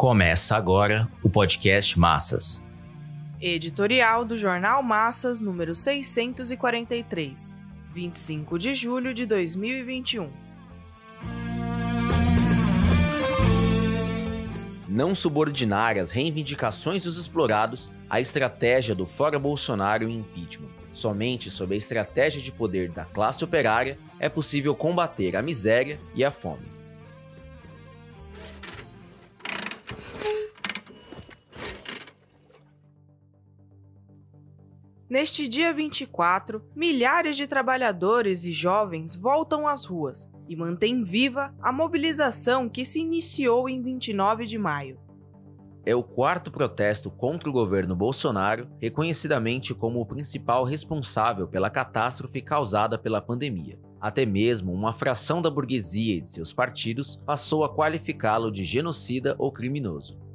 Começa agora o podcast Massas. Editorial do Jornal Massas, número 643, 25 de julho de 2021. Não subordinar as reivindicações dos explorados à estratégia do fora Bolsonaro e impeachment. Somente sob a estratégia de poder da classe operária é possível combater a miséria e a fome. Neste dia 24, milhares de trabalhadores e jovens voltam às ruas e mantêm viva a mobilização que se iniciou em 29 de maio. É o quarto protesto contra o governo Bolsonaro, reconhecidamente como o principal responsável pela catástrofe causada pela pandemia. Até mesmo uma fração da burguesia e de seus partidos passou a qualificá-lo de genocida ou criminoso.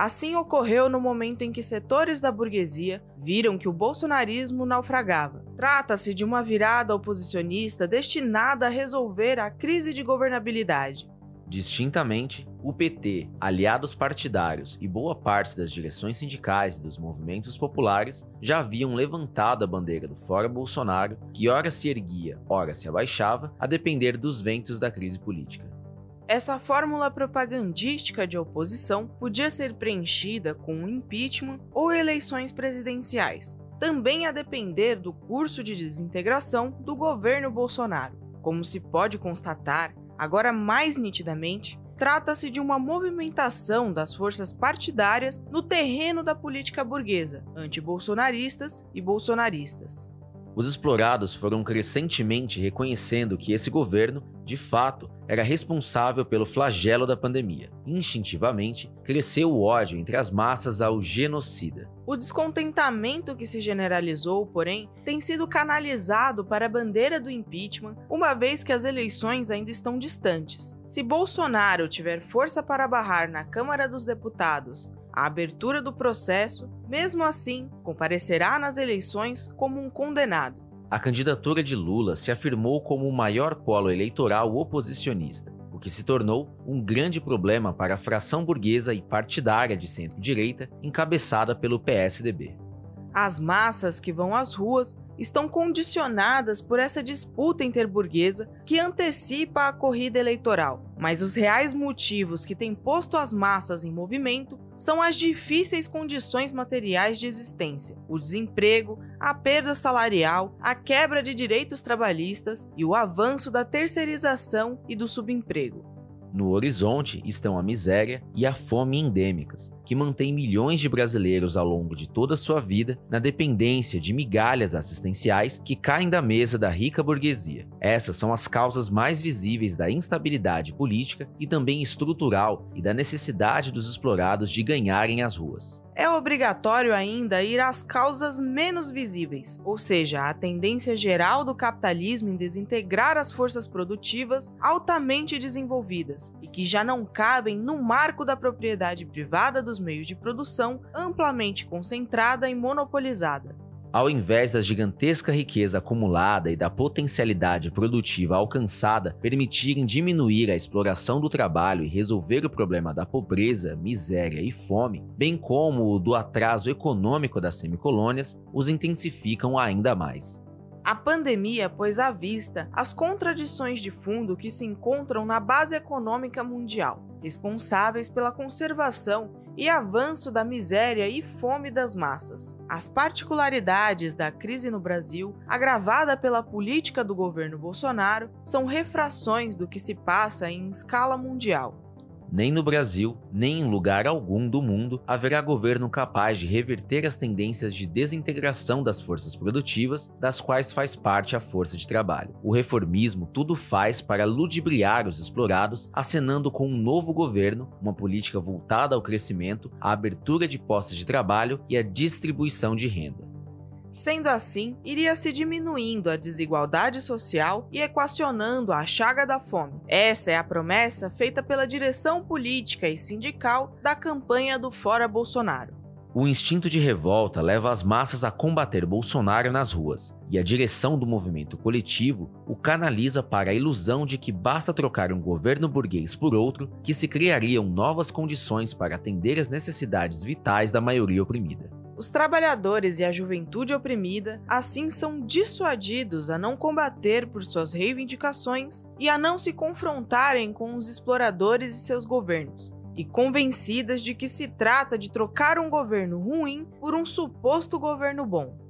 Assim ocorreu no momento em que setores da burguesia viram que o bolsonarismo naufragava. Trata-se de uma virada oposicionista destinada a resolver a crise de governabilidade. Distintamente, o PT, aliados partidários e boa parte das direções sindicais e dos movimentos populares já haviam levantado a bandeira do Fora Bolsonaro, que ora se erguia, ora se abaixava, a depender dos ventos da crise política. Essa fórmula propagandística de oposição podia ser preenchida com um impeachment ou eleições presidenciais, também a depender do curso de desintegração do governo Bolsonaro. Como se pode constatar, agora mais nitidamente, trata-se de uma movimentação das forças partidárias no terreno da política burguesa, anti-bolsonaristas e bolsonaristas. Os explorados foram crescentemente reconhecendo que esse governo, de fato, era responsável pelo flagelo da pandemia. Instintivamente, cresceu o ódio entre as massas ao genocida. O descontentamento que se generalizou, porém, tem sido canalizado para a bandeira do impeachment, uma vez que as eleições ainda estão distantes. Se Bolsonaro tiver força para barrar na Câmara dos Deputados a abertura do processo, mesmo assim, comparecerá nas eleições como um condenado. A candidatura de Lula se afirmou como o maior polo eleitoral oposicionista, o que se tornou um grande problema para a fração burguesa e partidária de centro-direita encabeçada pelo PSDB. As massas que vão às ruas estão condicionadas por essa disputa interburguesa que antecipa a corrida eleitoral. Mas os reais motivos que têm posto as massas em movimento são as difíceis condições materiais de existência, o desemprego, a perda salarial, a quebra de direitos trabalhistas e o avanço da terceirização e do subemprego. No horizonte estão a miséria e a fome endêmicas, que mantém milhões de brasileiros ao longo de toda a sua vida na dependência de migalhas assistenciais que caem da mesa da rica burguesia. Essas são as causas mais visíveis da instabilidade política e também estrutural e da necessidade dos explorados de ganharem as ruas é obrigatório ainda ir às causas menos visíveis, ou seja, a tendência geral do capitalismo em desintegrar as forças produtivas altamente desenvolvidas e que já não cabem no marco da propriedade privada dos meios de produção amplamente concentrada e monopolizada. Ao invés da gigantesca riqueza acumulada e da potencialidade produtiva alcançada permitirem diminuir a exploração do trabalho e resolver o problema da pobreza, miséria e fome, bem como o do atraso econômico das semicolônias, os intensificam ainda mais. A pandemia pôs à vista as contradições de fundo que se encontram na base econômica mundial, responsáveis pela conservação e avanço da miséria e fome das massas. As particularidades da crise no Brasil, agravada pela política do governo Bolsonaro, são refrações do que se passa em escala mundial. Nem no Brasil, nem em lugar algum do mundo haverá governo capaz de reverter as tendências de desintegração das forças produtivas, das quais faz parte a força de trabalho. O reformismo tudo faz para ludibriar os explorados, acenando com um novo governo, uma política voltada ao crescimento, à abertura de postos de trabalho e à distribuição de renda. Sendo assim, iria se diminuindo a desigualdade social e equacionando a chaga da fome. Essa é a promessa feita pela direção política e sindical da campanha do Fora Bolsonaro. O instinto de revolta leva as massas a combater Bolsonaro nas ruas, e a direção do movimento coletivo o canaliza para a ilusão de que basta trocar um governo burguês por outro que se criariam novas condições para atender as necessidades vitais da maioria oprimida. Os trabalhadores e a juventude oprimida assim são dissuadidos a não combater por suas reivindicações e a não se confrontarem com os exploradores e seus governos, e convencidas de que se trata de trocar um governo ruim por um suposto governo bom.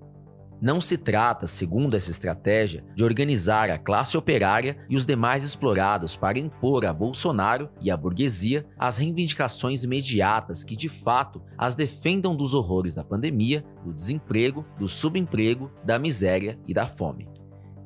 Não se trata, segundo essa estratégia, de organizar a classe operária e os demais explorados para impor a Bolsonaro e à burguesia as reivindicações imediatas que de fato as defendam dos horrores da pandemia, do desemprego, do subemprego, da miséria e da fome.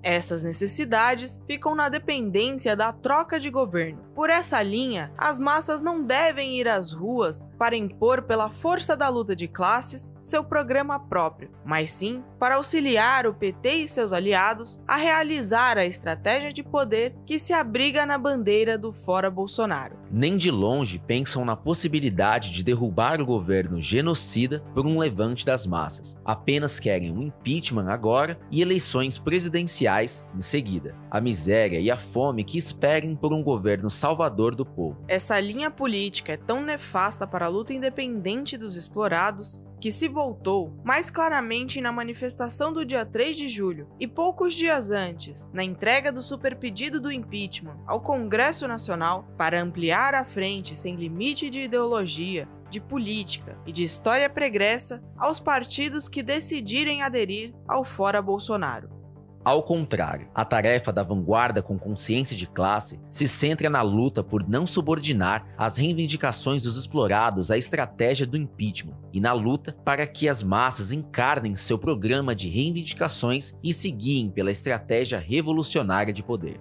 Essas necessidades ficam na dependência da troca de governo. Por essa linha, as massas não devem ir às ruas para impor pela força da luta de classes seu programa próprio, mas sim para auxiliar o PT e seus aliados a realizar a estratégia de poder que se abriga na bandeira do fora Bolsonaro. Nem de longe pensam na possibilidade de derrubar o governo genocida por um levante das massas. Apenas querem um impeachment agora e eleições presidenciais em seguida, a miséria e a fome que esperem por um governo salvador do povo. Essa linha política é tão nefasta para a luta independente dos explorados que se voltou mais claramente na manifestação do dia 3 de julho e poucos dias antes, na entrega do superpedido do impeachment ao Congresso Nacional para ampliar a frente sem limite de ideologia, de política e de história pregressa aos partidos que decidirem aderir ao fora Bolsonaro. Ao contrário, a tarefa da vanguarda com consciência de classe se centra na luta por não subordinar as reivindicações dos explorados à estratégia do impeachment e na luta para que as massas encarnem seu programa de reivindicações e se guiem pela estratégia revolucionária de poder.